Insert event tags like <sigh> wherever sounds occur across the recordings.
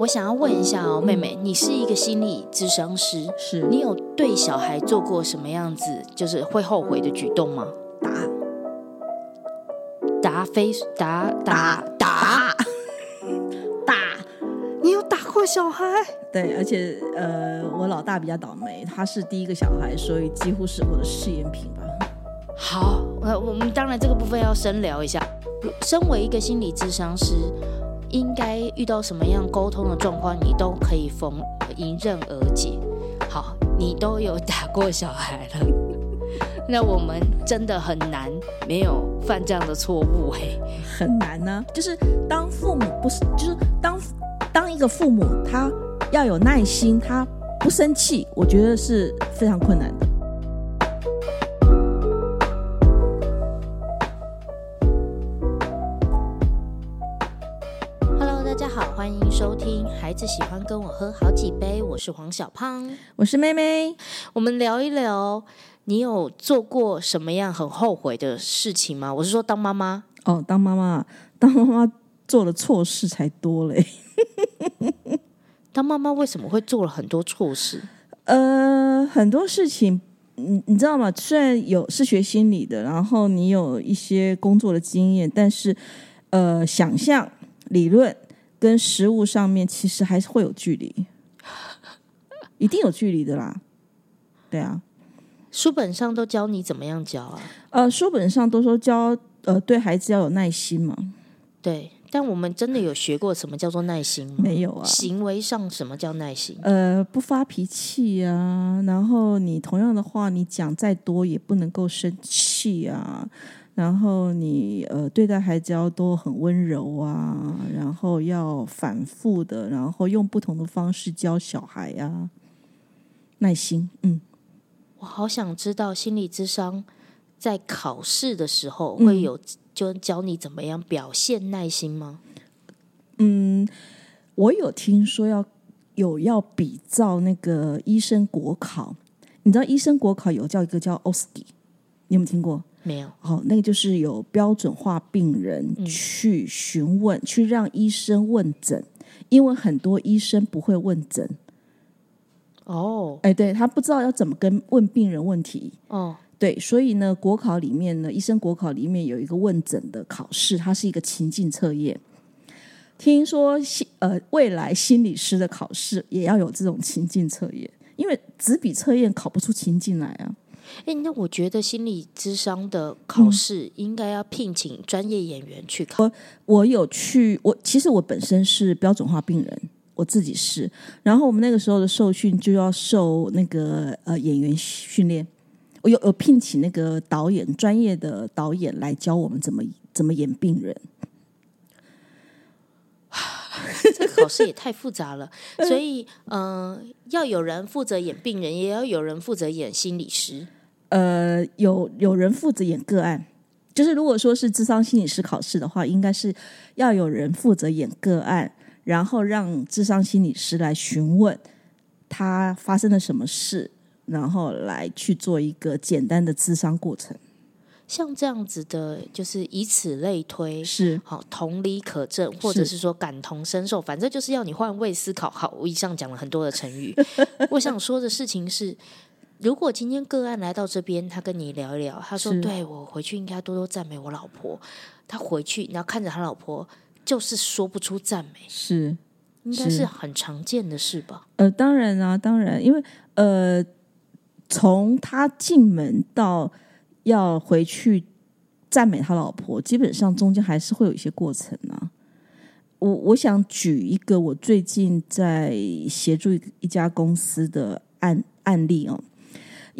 我想要问一下哦，妹妹，你是一个心理咨商师，是你有对小孩做过什么样子就是会后悔的举动吗？打答非答打打打，你有打过小孩？对，而且呃，我老大比较倒霉，他是第一个小孩，所以几乎是我的试验品吧。好，呃，我们当然这个部分要深聊一下。身为一个心理咨商师，应该遇到什么样沟通的状况，你都可以逢迎刃而解。好，你都有打过小孩了，<laughs> 那我们真的很难没有犯这样的错误嘿。很难呢、就是当父母不是，就是当当一个父母，他要有耐心，他不生气，我觉得是非常困难的。好，欢迎收听《孩子喜欢跟我喝好几杯》，我是黄小胖。我是妹妹，我们聊一聊，你有做过什么样很后悔的事情吗？我是说，当妈妈。哦，当妈妈，当妈妈做的错事才多嘞。当妈妈为什么会做了很多错事？呃，很多事情，你你知道吗？虽然有是学心理的，然后你有一些工作的经验，但是呃，想象、理论跟实物上面其实还是会有距离，一定有距离的啦。对啊，书本上都教你怎么样教啊？呃，书本上都说教呃对孩子要有耐心嘛，对，但我们真的有学过什么叫做耐心吗？没有啊。行为上什么叫耐心？呃，不发脾气啊，然后你同样的话，你讲再多也不能够生气啊，然后你呃对待孩子要都很温柔啊，然后要反复的，然后用不同的方式教小孩啊，耐心，嗯，我好想知道心理智商在考试的时候嗯会有就教你怎么样表现耐心吗？嗯我有听说要有要比照那个医生国考，你知道医生国考有叫一个叫 OSCE，你有没有听过？没有。哦，那个就是有标准化病人去询问，去让医生问诊，因为很多医生不会问诊，哦哎，对他不知道要怎么跟问病人问题，哦，对，所以呢，国考里面呢，医生国考里面有一个问诊的考试，它是一个情境测验。听说心呃未来心理师的考试也要有这种情境测验，因为纸笔测验考不出情境来啊。哎，那我觉得心理智商的考试应该要聘请专业演员去考。我有去，我其实我本身是标准化病人，我自己是。然后我们那个时候的受训就要受那个呃演员训练，我有有聘请那个导演专业的导演来教我们怎么怎么演病人。<sighs> 这个考试也太复杂了，所以嗯、呃要有人负责演病人，也要有人负责演心理师。呃，有有人负责演个案，就是如果说是智商心理师考试的话，应该是要有人负责演个案，然后让智商心理师来询问他发生了什么事，然后来去做一个简单的智商过程。像这样子的，就是以此类推，是好同理可证，或者是说感同身受，反正就是要你换位思考。好，我以上讲了很多的成语，<laughs> 我想说的事情是。如果今天个案来到这边，他跟你聊一聊，他说：“是对我回去应该多多赞美我老婆。”他回去，然后看着他老婆，就是说不出赞美，是，应该是是很常见的事吧？呃，当然啊，当然，因为呃，从他进门到要回去赞美他老婆，基本上中间还是会有一些过程啊。我我想举一个我最近在协助一一家公司的案案例哦，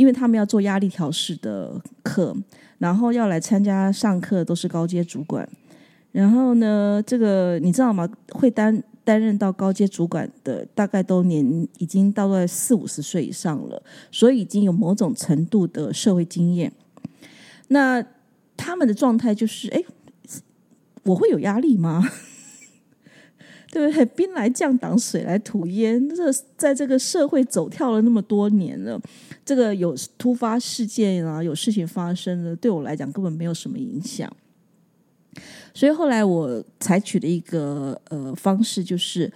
因为他们要做压力调试的课，然后要来参加上课都是高阶主管，然后呢，这个你知道吗？会担担任到高阶主管的，大概都年已经到了四五十岁以上了，所以已经有某种程度的社会经验。那他们的状态就是，哎，我会有压力吗？<laughs> 对不对？<laughs> 兵来将挡，水来土掩。这在这个社会走跳了那么多年了，这个有突发事件啊，有事情发生了，对我来讲根本没有什么影响。所以后来我采取的一个呃方式，就是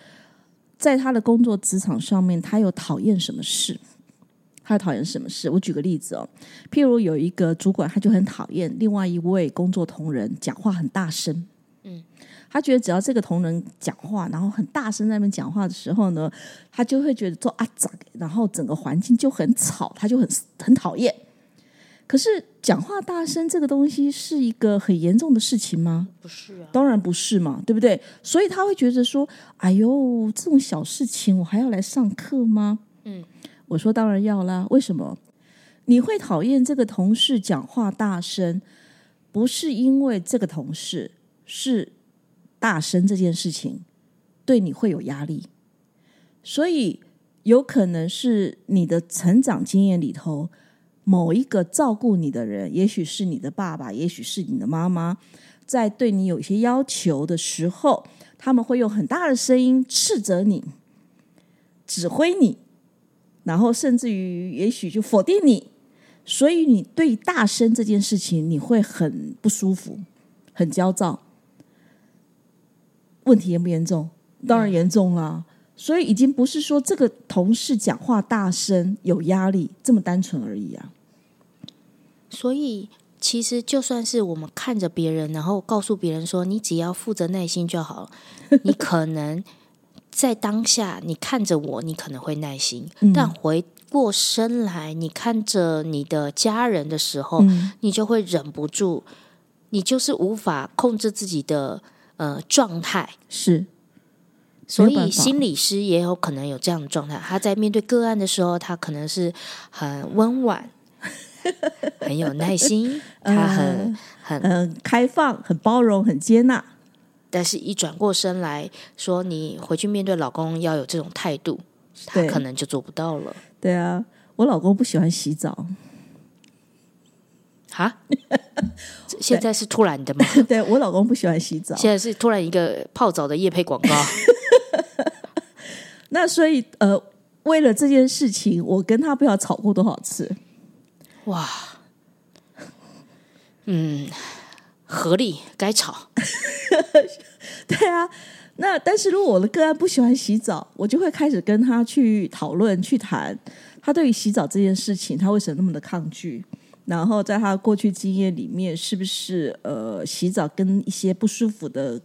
在他的工作职场上面，他有讨厌什么事？他讨厌什么事？我举个例子哦，譬如有一个主管，他就很讨厌另外一位工作同仁讲话很大声。嗯，他觉得只要这个同仁讲话，然后很大声在那边讲话的时候呢，他就会觉得做啊咋，然后整个环境就很吵，他就很很讨厌。可是讲话大声这个东西是一个很严重的事情吗？不是啊，当然不是嘛，对不对？所以他会觉得说：“哎呦，这种小事情我还要来上课吗？”嗯。我说当然要啦，为什么？你会讨厌这个同事讲话大声，不是因为这个同事是大声这件事情对你会有压力，所以有可能是你的成长经验里头某一个照顾你的人，也许是你的爸爸，也许是你的妈妈，在对你有些要求的时候，他们会用很大的声音斥责你，指挥你。然后甚至于，也许就否定你，所以你对大声这件事情，你会很不舒服，很焦躁。问题严不严重？当然严重啦。所以已经不是说这个同事讲话大声有压力这么单纯而已啊。所以其实就算是我们看着别人，然后告诉别人说：“你只要负责耐心就好了。<laughs> ”你可能。在当下，你看着我，你可能会耐心；但回过身来，你看着你的家人的时候，你就会忍不住，你就是无法控制自己的呃状态。是，所以心理师也有可能有这样的状态。他在面对个案的时候，他可能是很温婉，<laughs> 很有耐心，他很很开放，很包容，很接纳。但是，一转过身来说，你回去面对老公要有这种态度，他可能就做不到了。对啊，我老公不喜欢洗澡。哈，<laughs> 现在是突然的吗？<laughs> 对我老公不喜欢洗澡，现在是突然一个泡澡的夜配广告。<laughs> 那所以，呃，为了这件事情，我跟他不知道吵过多少次。哇，嗯。合理，该吵。对啊，那但是如果我的个案不喜欢洗澡，我就会开始跟他去讨论、去谈他对于洗澡这件事情，他为什么那么的抗拒？然后在他过去经验里面，是不是呃洗澡跟一些不舒服的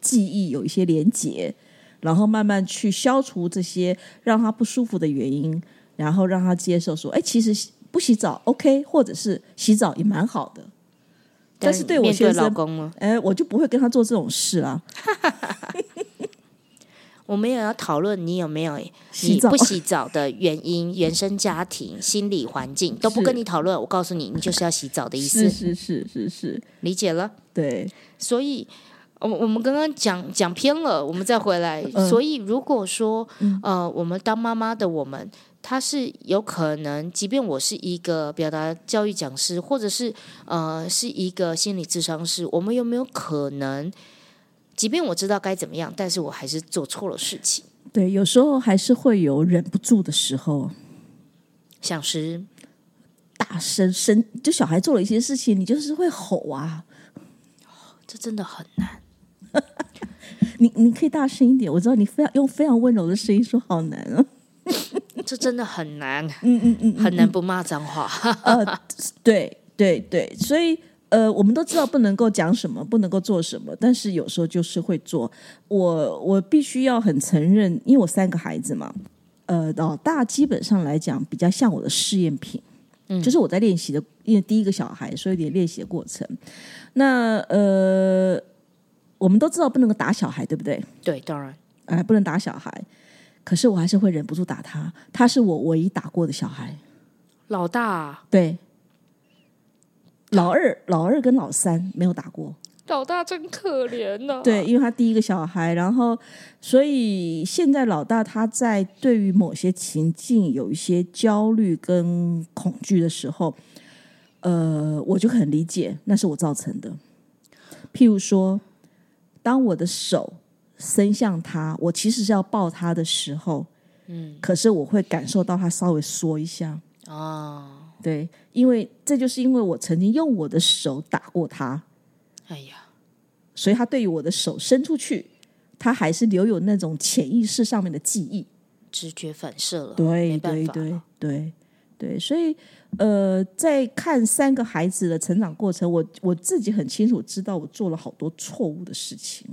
记忆有一些连结？然后慢慢去消除这些让他不舒服的原因，然后让他接受说：“哎，其实不洗澡 OK，或者是洗澡也蛮好的。”但是对我先生，哎，我就不会跟他做这种事啦。<laughs> 我们也要讨论你有没有你不洗澡的原因、<laughs> 原生家庭、心理环境都不跟你讨论。我告诉你，你就是要洗澡的意思。是是是是是，理解了。对，所以，我我们刚刚讲讲偏了，我们再回来。所以，如果说呃，我们当妈妈的我们。他是有可能，即便我是一个表达教育讲师，或者是呃是一个心理智商师，我们有没有可能，即便我知道该怎么样，但是我还是做错了事情？对，有时候还是会有忍不住的时候，像是大声声，就小孩做了一些事情，你就是会吼啊，这真的很难。<laughs> 你你可以大声一点，我知道你非常用非常温柔的声音说，好难啊。这真的很难，嗯嗯嗯，很难不骂脏话。<laughs> 呃，对对对，所以呃，我们都知道不能够讲什么，不能够做什么，但是有时候就是会做。我我必须要很承认，因为我三个孩子嘛，呃，老大基本上来讲比较像我的试验品，嗯，就是我在练习的，因为第一个小孩，所以有点练习的过程。那呃，我们都知道不能够打小孩，对不对？对，当然，哎，不能打小孩。可是我还是会忍不住打他，他是我唯一打过的小孩。老大对，老二老二跟老三没有打过。老大真可怜呐。对，因为他第一个小孩，然后所以现在老大他在对于某些情境有一些焦虑跟恐惧的时候，呃，我就很理解那是我造成的。譬如说，当我的手。伸向他，我其实是要抱他的时候，嗯，可是我会感受到他稍微缩一下，哦，对，因为这就是因为我曾经用我的手打过他，哎呀，所以他对于我的手伸出去，他还是留有那种潜意识上面的记忆。直觉反射了，对对对对对，所以呃，在看三个孩子的成长过程，我我自己很清楚知道我做了好多错误的事情，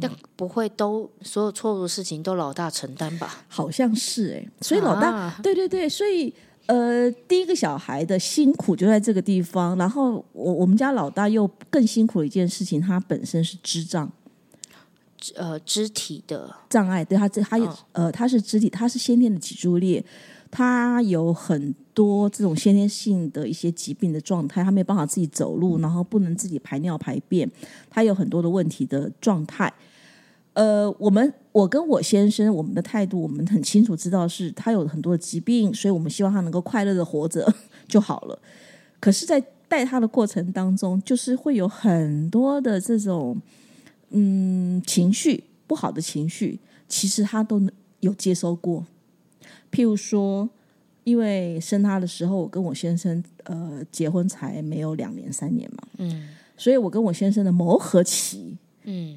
但不会都所有错误的事情都老大承担吧？好像是哎、所以老大、啊。对对对，所以呃，第一个小孩的辛苦就在这个地方，然后我我们家老大又更辛苦的一件事情，他本身是智障。呃，肢体的障碍，对他这他也、嗯呃他是肢体，他是先天的脊柱裂，他有很多这种先天性的一些疾病的状态，他没有办法自己走路，然后不能自己排尿排便，他有很多的问题的状态。呃，我们我跟我先生，我们的态度，我们很清楚知道是他有很多的疾病，所以我们希望他能够快乐的活着就好了。<laughs> 可是，在带他的过程当中，就是会有很多的这种嗯情绪不好的情绪，其实他都有接收过。譬如说，因为生他的时候，我跟我先生呃结婚才没有两年三年嘛，嗯所以我跟我先生的磨合期，嗯，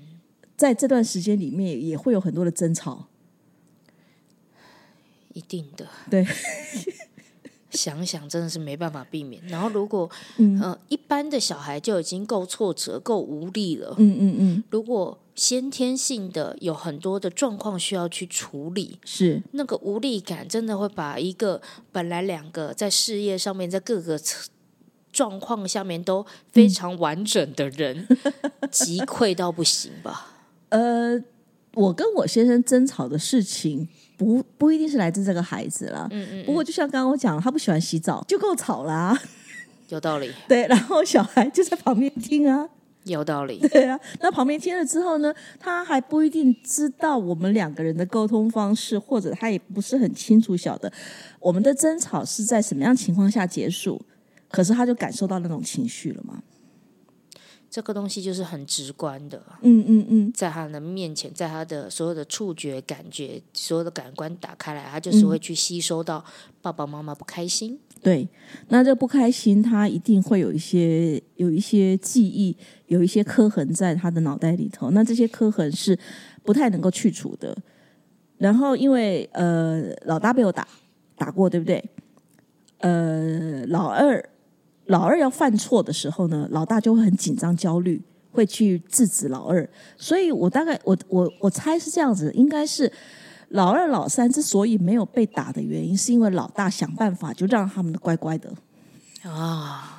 在这段时间里面也会有很多的争吵。一定的。对，<laughs> 想想真的是没办法避免。然后如果嗯呃一般的小孩就已经够挫折、够无力了，嗯嗯嗯，如果先天性的有很多的状况需要去处理，是那个无力感真的会把一个本来两个在事业上面在各个层状况下面都非常完整的人击溃到不行吧？呃，我跟我先生争吵的事情。不不一定是来自这个孩子啦，嗯嗯，不过就像刚刚我讲的，他不喜欢洗澡，就够吵啦、<laughs> 有道理，对，然后小孩就在旁边听啊，有道理。<laughs> 对啊，那旁边听了之后呢，他还不一定知道我们两个人的沟通方式，或者他也不是很清楚晓得我们的争吵是在什么样情况下结束，可是他就感受到那种情绪了嘛。这个东西就是很直观的，嗯嗯嗯，在他的面前，在他的所有的触觉、感觉、所有的感官打开来，他就是会去吸收到爸爸妈妈不开心。对，那这不开心，他一定会有一些有一些记忆，有一些刻痕在他的脑袋里头。那这些刻痕是不太能够去除的。然后因为呃，老大被我打打过，对不对？呃，老二老二要犯错的时候呢，老大就会很紧张、焦虑，会去制止老二。所以我大概我我我猜是这样子，应该是老二、老三之所以没有被打的原因，是因为老大想办法就让他们乖乖的。啊！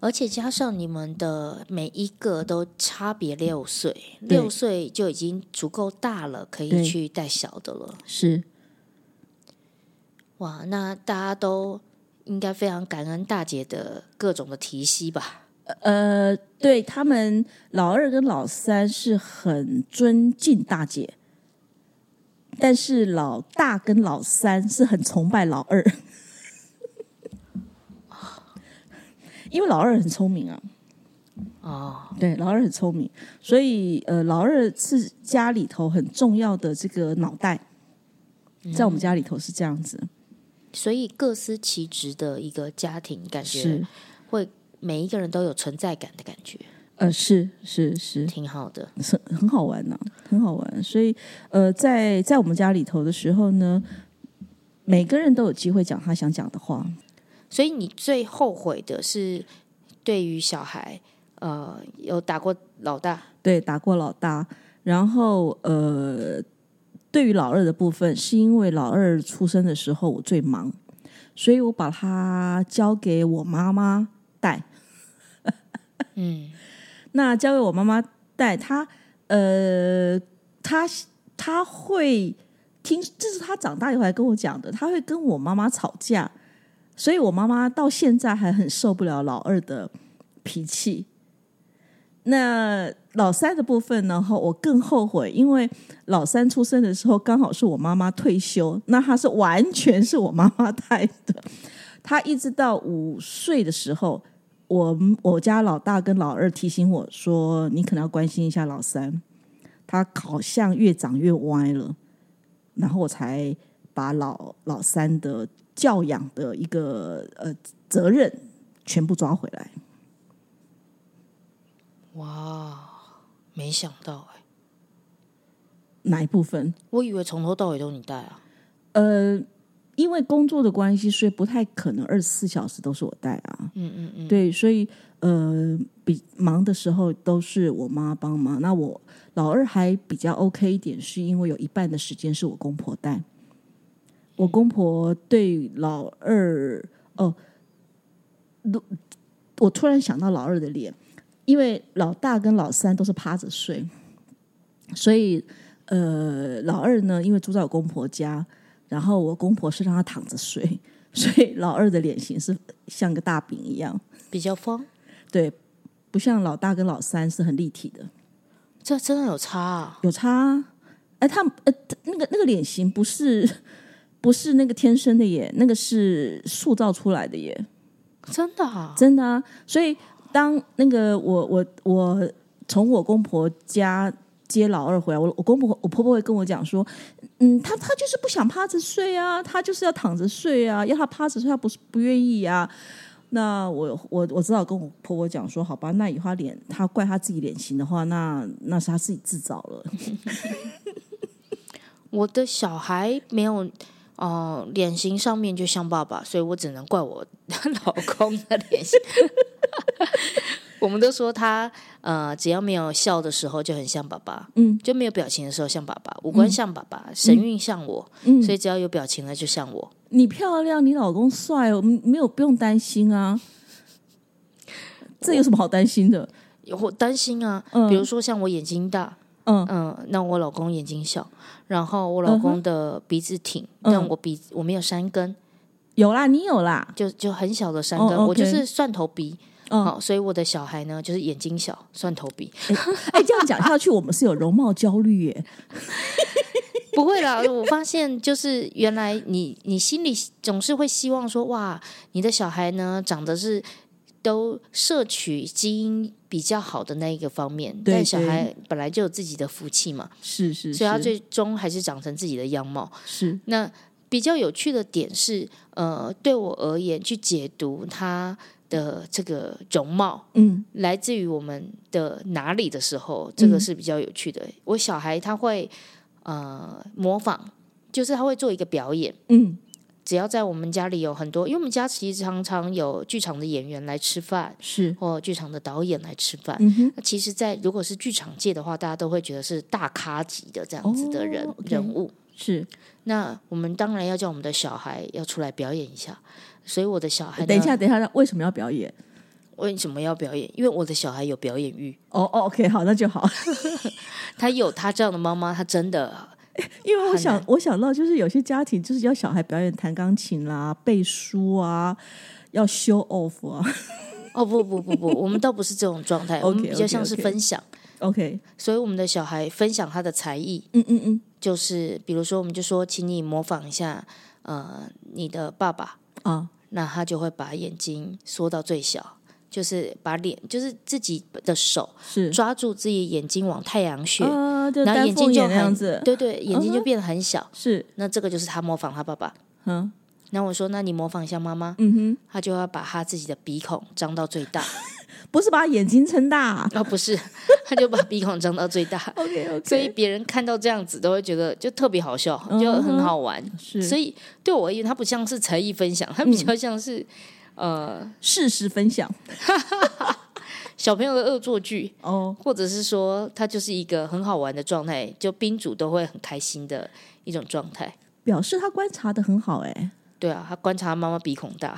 而且加上你们的每一个都差别六岁，六岁就已经足够大了，可以去带小的了。是哇，那大家都应该非常感恩大姐的各种的提携吧？呃，对他们老二跟老三是很尊敬大姐，但是老大跟老三是很崇拜老二，因为老二很聪明啊。哦，对，老二很聪明，所以呃，老二是家里头很重要的这个脑袋，在我们家里头是这样子，所以各司其职的一个家庭，感觉是会每一个人都有存在感的感觉，呃，是是是，挺好的。是很好玩呐、很好玩。所以呃，在在我们家里头的时候呢，每个人都有机会讲他想讲的话。所以你最后悔的是对于小孩，呃，有打过老大，对，打过老大，然后呃，对于老二的部分，是因为老二出生的时候我最忙，所以我把他交给我妈妈带。嗯，那交给我妈妈带，他呃，他他会听，这是他长大以后来跟我讲的，他会跟我妈妈吵架，所以我妈妈到现在还很受不了老二的脾气。那老三的部分呢？哈，我更后悔，因为老三出生的时候刚好是我妈妈退休，那她是完全是我妈妈带的。她一直到五岁的时候，我我家老大跟老二提醒我说：“你可能要关心一下老三，他好像越长越歪了。”然后我才把老老三的教养的一个呃责任全部抓回来。哇，没想到哎、哪一部分？我以为从头到尾都你带啊。呃，因为工作的关系，所以不太可能二十四小时都是我带啊。嗯嗯嗯，对，所以呃，比忙的时候都是我妈帮忙。那我老二还比较 OK 一点，是因为有一半的时间是我公婆带。我公婆对老二哦，如我突然想到老二的脸，因为老大跟老三都是趴着睡，所以呃，老二呢，因为住在我公婆家，然后我公婆是让他躺着睡，<laughs> 所以老二的脸型是像个大饼一样。比较方，对，不像老大跟老三是很立体的，这真的有差啊。有差啊。哎，他们呃，那个那个脸型不是不是那个天生的耶，那个是塑造出来的耶，真的啊，真的啊。所以当那个我我我从我公婆家接老二回来，我我公婆我婆婆会跟我讲说，嗯，他他就是不想趴着睡啊，他就是要躺着睡啊，要他趴着睡，他不是不愿意啊。那我我我只好跟我婆婆讲说，好吧，那以后他脸他怪他自己脸型的话，那那是他自己自找了。<laughs> 我的小孩没有，呃，脸型上面就像爸爸，所以我只能怪我 <laughs> 老公的脸型。<laughs> 我们都说他呃，只要没有笑的时候就很像爸爸，嗯，就没有表情的时候像爸爸，五官像爸爸，神韵像我，嗯所以只要有表情了就像我。你漂亮，你老公帅哦，没有不用担心啊。这有什么好担心的？我担心啊，嗯比如说像我眼睛大，嗯嗯，那我老公眼睛小，然后我老公的鼻子挺，嗯但我鼻子我没有山根，有啦，你有啦。就就很小的山根，哦我就是蒜头鼻。嗯好、所以我的小孩呢，就是眼睛小，蒜头鼻。哎，<laughs> 这样讲下去，我们是有容貌焦虑耶。<laughs> 不会啦，我发现就是原来你你心里总是会希望说，哇，你的小孩呢长得是都摄取基因比较好的那一个方面，对但小孩本来就有自己的福气嘛，是是所以他最终还是长成自己的样貌。是那比较有趣的点是，呃，对我而言，去解读他的这个容貌，嗯来自于我们的哪里的时候，这个是比较有趣的。我小孩他会呃模仿，就是他会做一个表演。嗯只要在我们家里有很多，因为我们家其实常常有剧场的演员来吃饭，是或剧场的导演来吃饭。那其实在，如果是剧场界的话，大家都会觉得是大咖级的这样子的人、人物。是。那我们当然要叫我们的小孩要出来表演一下。所以我的小孩等一下，等一下，为什么要表演？为什么要表演？因为我的小孩有表演欲，哦哦，OK，好，那就好。<laughs> 他有他这样的妈妈，他真的 <laughs> 因为我，想我想到就是有些家庭就是要小孩表演弹钢琴啦、背书啊，要 show off 啊。哦不不不不，我们倒不是这种状态，<laughs> 我们比较像是分享。OK，所以我们的小孩分享他的才艺，嗯嗯嗯，就是比如说，我们就说，请你模仿一下，呃，你的爸爸，啊，那他就会把眼睛缩到最小，就是把脸，就是自己的手是抓住自己眼睛往太阳穴，然后眼眼睛就很那样子，对对，眼睛就变得很小。是，那这个就是他模仿他爸爸。嗯那我说，那你模仿一下妈妈，嗯哼，他就要把他自己的鼻孔张到最大。<laughs> 不是把眼睛撑大。哦，不是，<laughs> 他就把鼻孔张到最大。<laughs> OK OK，所以别人看到这样子都会觉得就特别好笑，嗯就很好玩。是，所以对我而言，他不像是才艺分享，他比较像是、呃事实分享 <laughs> 小朋友的恶作剧，哦，或者是说他就是一个很好玩的状态，就宾主都会很开心的一种状态。表示他观察的很好哎。对啊，他观察妈妈鼻孔大，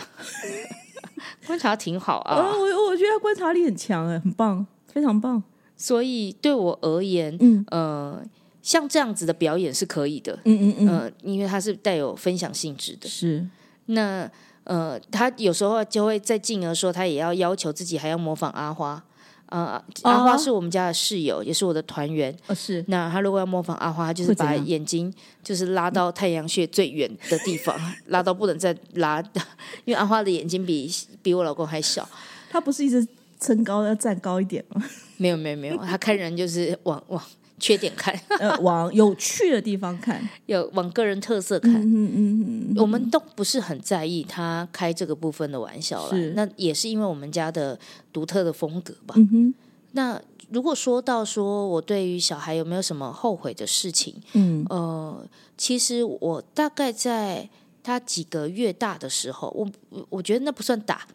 <laughs> 观察挺好哦，啊。我我觉得他观察力很强哎，很棒，非常棒。所以对我而言，嗯呃，像这样子的表演是可以的，嗯嗯嗯，呃，因为它是带有分享性质的。是那呃，他有时候就会再进而说，他也要要求自己还要模仿阿花。呃，阿花哦是我们家的室友，也是我的团员。哦是那他如果要模仿阿花，他就是把眼睛就是拉到太阳穴最远的地方，<laughs> 拉到不能再拉，<laughs> 因为阿花的眼睛比比我老公还小。他不是一直撑高要站高一点吗？没有没有没有，他看人就是往往缺点看，<laughs> 呃，往有趣的地方看。<laughs> 有往个人特色看。嗯嗯嗯嗯，我们都不是很在意他开这个部分的玩笑了，那也是因为我们家的独特的风格吧。嗯哼，那如果说到说我对于小孩有没有什么后悔的事情，嗯。呃，其实我大概在他几个月大的时候，我我我觉得那不算打，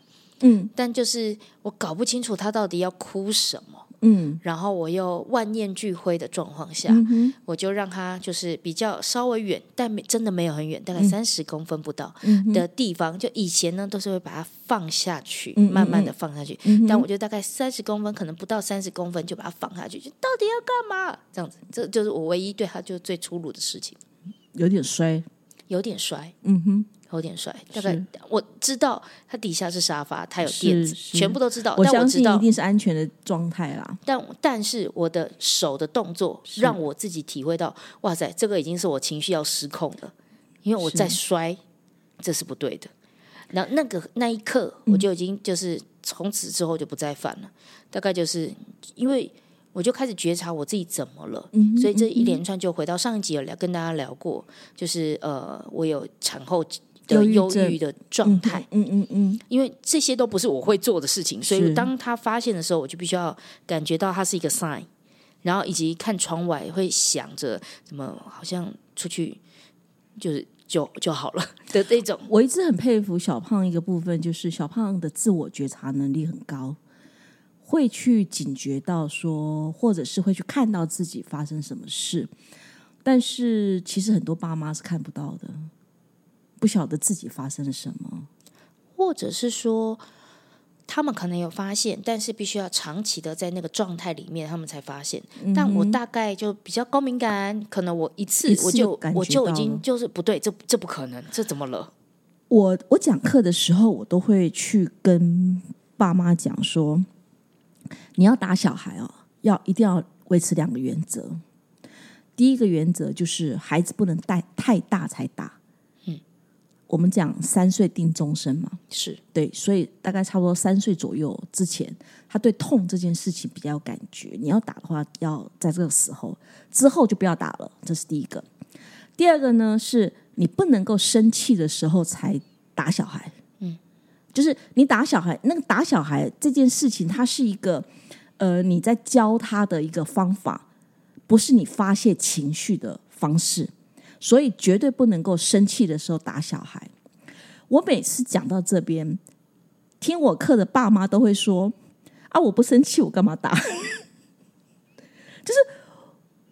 嗯。但就是我搞不清楚他到底要哭什么，嗯然后我又万念俱灰的状况下，嗯我就让他就是比较稍微远，但没真的没有很远，大概三十公分不到的地方。就以前呢，都是会把它放下去，慢慢的放下去。嗯但我就大概三十公分，可能不到三十公分，就把它放下去，就到底要干嘛？这样子，这就是我唯一对他就是最粗鲁的事情，有点衰，有点摔。嗯哼，有点摔，大概我知道它底下是沙发，它有垫子，全部都知道。我但我知道相信一，定是安全的状态啦。但但是我的手的动作让我自己体会到，哇塞，这个已经是我情绪要失控了，因为我在摔，这是不对的。然后那个那一刻，我就已经就是从此之后就不再犯了，大概就是因为我就开始觉察我自己怎么了，嗯所以这一连串就回到上一集有聊跟大家聊过，就是呃，我有产后的忧郁的状态，嗯嗯嗯因为这些都不是我会做的事情，所以当他发现的时候，我就必须要感觉到他是一个 sign，然后以及看窗外会想着怎么好像出去就是就就好了的那种。<laughs> 我一直很佩服小胖一个部分，就是小胖的自我觉察能力很高，会去警觉到说，或者是会去看到自己发生什么事。但是其实很多爸妈是看不到的，不晓得自己发生了什么。或者是说，他们可能有发现，但是必须要长期的在那个状态里面，他们才发现。但我大概就比较高敏感，可能我一次嗯一次我就我就已经就是不对，这这不可能，这怎么了？我我讲课的时候，我都会去跟爸妈讲说，你要打小孩哦，要一定要维持两个原则。第一个原则就是孩子不能带太大才打。嗯，我们讲三岁定终身嘛，是对，所以大概差不多三岁左右之前，他对痛这件事情比较有感觉。你要打的话，要在这个时候之后就不要打了，这是第一个。第二个呢，是你不能够生气的时候才打小孩。嗯，就是你打小孩，那个打小孩这件事情，它是一个呃你在教他的一个方法，不是你发泄情绪的方式，所以绝对不能够生气的时候打小孩。我每次讲到这边，听我课的爸妈都会说：“啊，我不生气，我干嘛打？” <laughs> 就是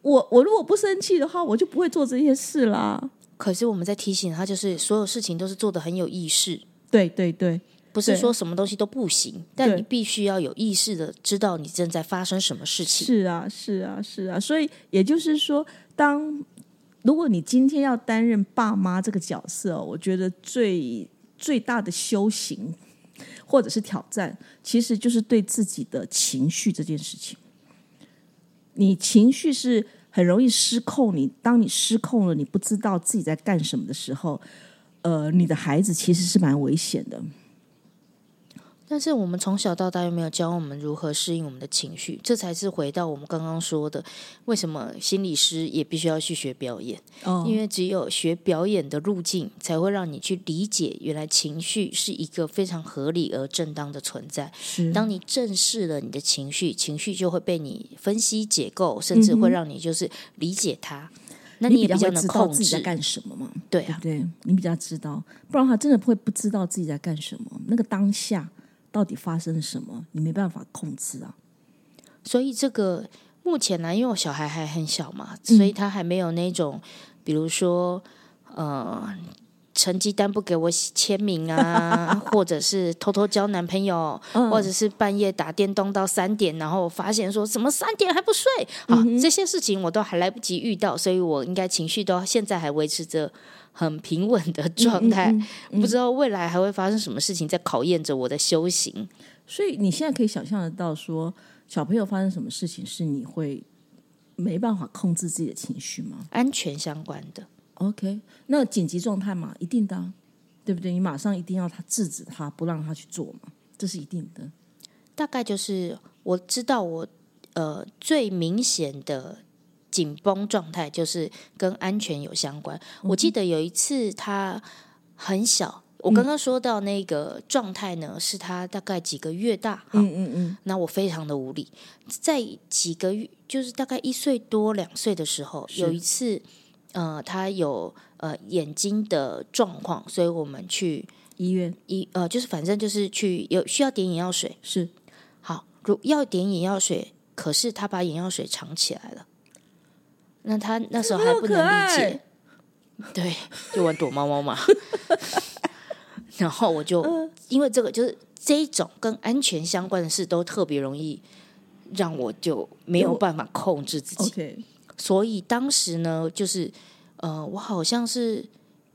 我我如果不生气的话，我就不会做这些事啦。可是我们在提醒他，就是所有事情都是做的很有意识，对对对，不是说什么东西都不行，但你必须要有意识的知道你正在发生什么事情。是啊，是啊，是啊。所以也就是说，当如果你今天要担任爸妈这个角色，我觉得最最大的修行或者是挑战，其实就是对自己的情绪这件事情。你情绪是很容易失控，你当你失控了，你不知道自己在干什么的时候，呃，你的孩子其实是蛮危险的。但是我们从小到大又没有教我们如何适应我们的情绪，这才是回到我们刚刚说的，为什么心理师也必须要去学表演，哦因为只有学表演的路径，才会让你去理解原来情绪是一个非常合理而正当的存在。是当你正视了你的情绪，情绪就会被你分析解构，甚至会让你就是理解它。那你也比较能控制，自己在干什么嘛？对啊对，对？你比较知道，不然的话真的会不知道自己在干什么。那个当下到底发生了什么，你没办法控制啊。所以这个目前呢，因为我小孩还很小嘛，嗯所以他还没有那种，比如说呃，成绩单不给我签名啊，<laughs> 或者是偷偷交男朋友，嗯。或者是半夜打电动到三点，然后我发现说什么三点还不睡。好，嗯这些事情我都还来不及遇到，所以我应该情绪都现在还维持着。很平稳的状态，嗯不知道未来还会发生什么事情，在考验着我的修行。所以你现在可以想象得到说小朋友发生什么事情是你会没办法控制自己的情绪吗？安全相关的，？OK，那紧急状态嘛，一定的啊、对不对？你马上一定要他制止他，不让他去做嘛，这是一定的。大概就是我知道我呃最明显的紧绷状态就是跟安全有相关。我记得有一次他很小，我刚刚说到那个状态呢，是他大概几个月大，哈嗯嗯嗯，那我非常的无力。在几个月，就是大概一岁多两岁的时候，有一次，呃，他有呃眼睛的状况，所以我们去医院医呃，就是反正就是去有需要点眼药水。是好，如要点眼药水，可是他把眼药水藏起来了。那他那时候还不能理解，对，就玩躲猫猫嘛。<laughs> 然后我就、嗯因为这个，就是这一种跟安全相关的事，都特别容易让我就没有办法控制自己。所以当时呢，就是呃，我好像是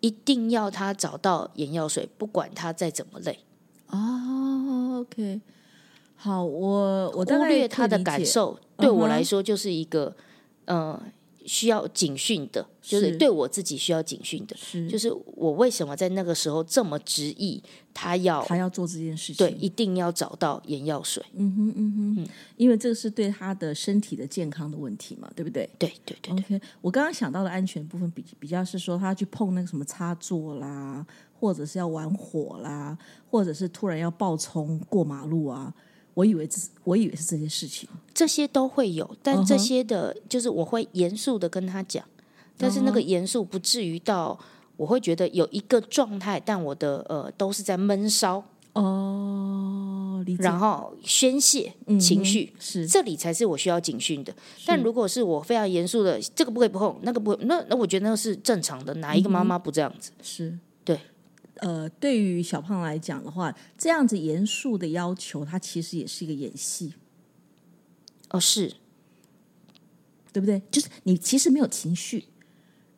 一定要他找到眼药水，不管他再怎么累，哦，OK，好，我我忽略他的感受，对我来说就是一个呃需要警讯的，就是是对我自己需要警讯的，是。就是我为什么在那个时候这么执意，他要他要做这件事情，对一定要找到眼药水，嗯哼嗯哼，因为这个是对他的身体的健康的问题嘛，对不对？对对对对，？OK，我刚刚想到的安全部分比比较是说他去碰那个什么插座啦，或者是要玩火啦，或者是突然要爆冲过马路啊，我以为这我以为是这些事情，这些都会有，但这些的就是我会严肃的跟他讲，但是那嗯个严肃不至于到我会觉得有一个状态，但我的呃都是在闷烧，哦，然后宣泄情绪。是这里才是我需要警讯的。但如果是我非常严肃的，这个不可以碰，那个不，那那我觉得那是正常的。哪一个妈妈不这样子？是，对，呃，对于小胖来讲的话，这样子严肃的要求，他其实也是一个演戏，哦，是对不对？就是你其实没有情绪，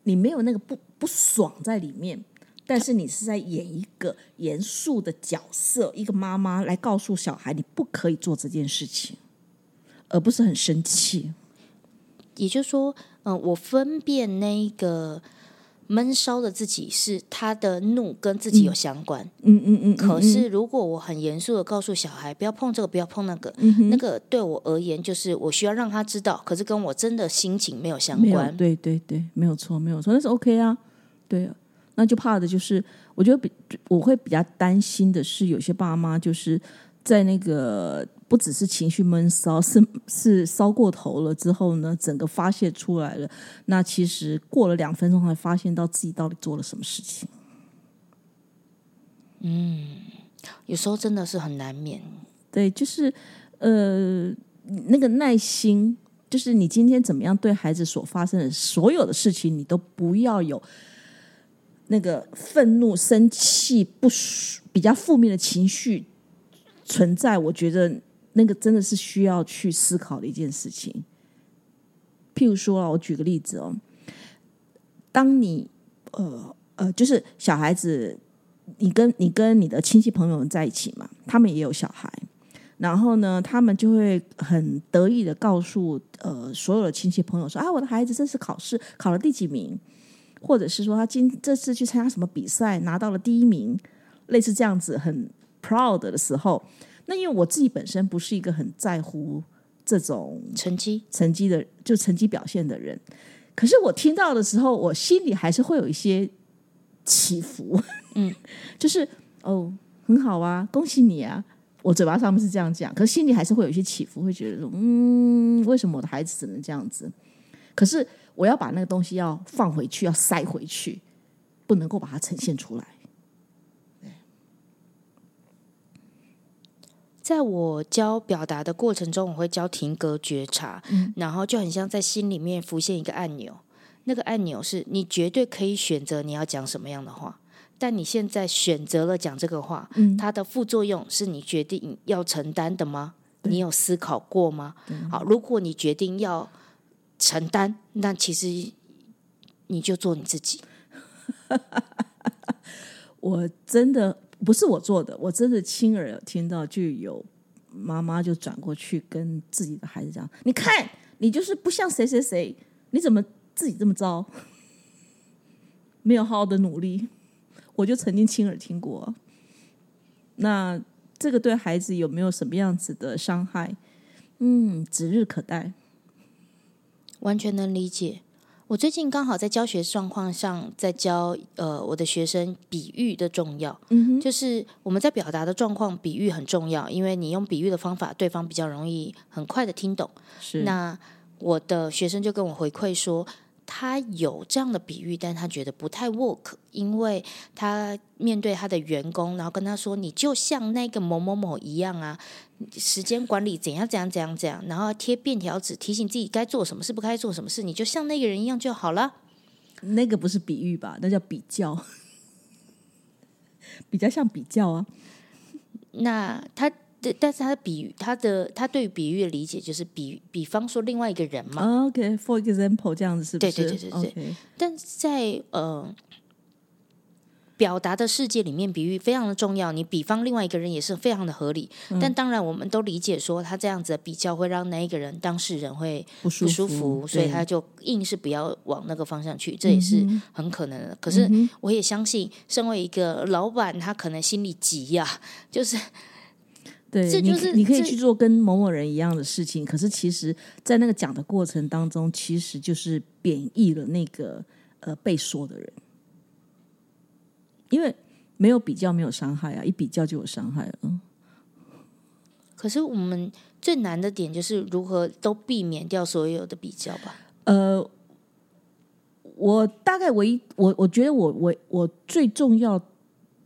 你没有那个不不爽在里面，但是你是在演一个严肃的角色，一个妈妈来告诉小孩你不可以做这件事情，而不是很生气。也就是说，嗯、我分辨那一个闷烧的自己是他的怒跟自己有相关。嗯嗯嗯，可是如果我很严肃的告诉小孩不要碰这个，不要碰那个，嗯那个对我而言就是我需要让他知道，可是跟我真的心情没有相，关。对对对，没有错，没有错，那是 OK 啊，对啊。那就怕的就是，我觉得比我会比较担心的是，有些爸妈就是在那个不只是情绪闷烧，<laughs> 是是烧过头了之后呢，整个发泄出来了。那其实过了两分钟才发现到自己到底做了什么事情。嗯有时候真的是很难免。对，就是呃，那个耐心，就是你今天怎么样对孩子所发生的所有的事情，你都不要有那个愤怒、生气、不舒比较负面的情绪存在。我觉得那个真的是需要去思考的一件事情。譬如说，我举个例子哦，当你呃呃，就是小孩子，你跟你跟你的亲戚朋友们在一起嘛，他们也有小孩，然后呢，他们就会很得意的告诉呃所有的亲戚朋友说啊，我的孩子这次考试考了第几名，或者是说他今这次去参加什么比赛拿到了第一名，类似这样子很 proud 的时候，那因为我自己本身不是一个很在乎这种成绩成绩的，就成绩表现的人。可是我听到的时候，我心里还是会有一些起伏，嗯，<laughs> 就是哦，很好啊，恭喜你啊！我嘴巴上面是这样讲，可是心里还是会有一些起伏，会觉得说，嗯，为什么我的孩子只能这样子？可是我要把那个东西要放回去，要塞回去，不能够把它呈现出来。在我教表达的过程中，我会教停格觉察，然后就很像在心里面浮现一个按钮，那个按钮是你绝对可以选择你要讲什么样的话，但你现在选择了讲这个话，它的副作用是你决定要承担的吗？你有思考过吗？好，如果你决定要承担，那其实你就做你自己。<laughs> 我真的不是我做的，我真的亲耳听到，就有妈妈就转过去跟自己的孩子讲：“你看，你就是不像谁谁谁，你怎么自己这么糟，没有好好的努力。”我就曾经亲耳听过。那这个对孩子有没有什么样子的伤害？嗯，指日可待。完全能理解。我最近刚好在教学状况上，在教呃我的学生比喻的重要，嗯哼，就是我们在表达的状况，比喻很重要，因为你用比喻的方法，对方比较容易很快的听懂。是那我的学生就跟我回馈说，他有这样的比喻，但他觉得不太 work，因为他面对他的员工，然后跟他说：“你就像那个某某某一样啊，时间管理怎样怎样怎样怎样，然后贴便条纸提醒自己该做什么事，不该做什么事，你就像那个人一样就好了。”那个不是比喻吧？那叫比较，<laughs> 比较像比较啊。那他的，但是他的比喻，他的他对于比喻的理解就是比，比方说另外一个人嘛，OK，for、example，这样子是不是？对对对对对但在呃表达的世界里面，比喻非常的重要。你比方另外一个人也是非常的合理，嗯但当然我们都理解说，他这样子的比较会让那一个人当事人会不舒服，所以他就硬是不要往那个方向去，这也是嗯很可能的。可是我也相信，身为一个老板，他可能心里急呀、就是对，这就是你你可以去做跟某某人一样的事情，可是其实，在那个讲的过程当中，其实就是贬义了那个呃被说的人，因为没有比较没有伤害啊，一比较就有伤害了。可是我们最难的点就是如何都避免掉所有的比较吧。呃，我大概唯一我我觉得我我我最重要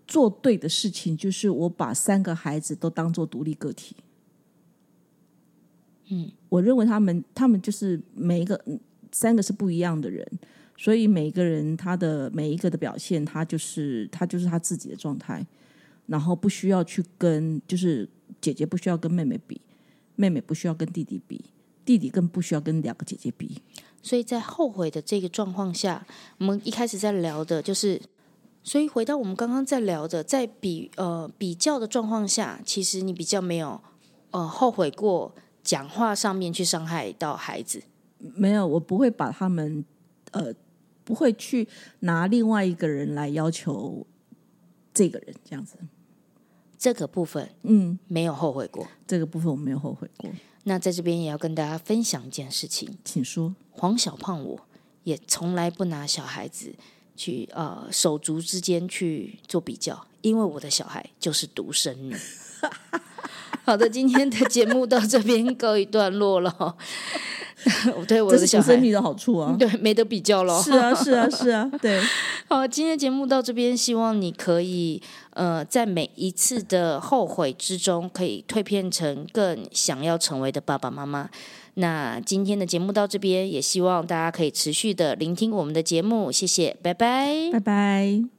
做对的事情，就是我把三个孩子都当做独立个体。嗯，我认为他们他们就是每一个嗯三个是不一样的人，所以每一个人他的每一个的表现，他就是他就是他自己的状态，然后不需要去跟就是姐姐不需要跟妹妹比，妹妹不需要跟弟弟比，弟弟更不需要跟两个姐姐比。所以在后悔的这个状况下，我们一开始在聊的就是，所以回到我们刚刚在聊的，在比呃比较的状况下，其实你比较没有呃后悔过讲话上面去伤害到孩子。没有，我不会把他们呃，不会去拿另外一个人来要求这个人这样子。这个部分嗯，没有后悔过。这个部分我没有后悔过，那在这边也要跟大家分享一件事情：请说。黄小胖我也从来不拿小孩子去呃手足之间去做比较，因为我的小孩就是独生女。好的，今天的节目到这边告一段落了。<laughs> 对我这的小生，女的好处啊。<laughs> 对没得比较了。是啊，是啊，是啊，对，<laughs> 好，今天的节目到这边，希望你可以呃，在每一次的后悔之中，可以蜕变成更想要成为的爸爸妈妈。那今天的节目到这边，也希望大家可以持续的聆听我们的节目，谢谢，拜拜。拜拜。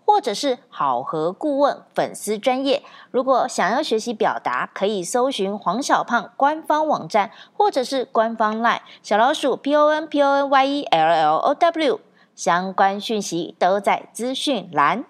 或者是好和顾问粉丝专业。如果想要学习表达，可以搜寻黄小胖官方网站，或者是官方 LINE 小老鼠 P O N P O N Y E L L O W，相关讯息都在资讯栏。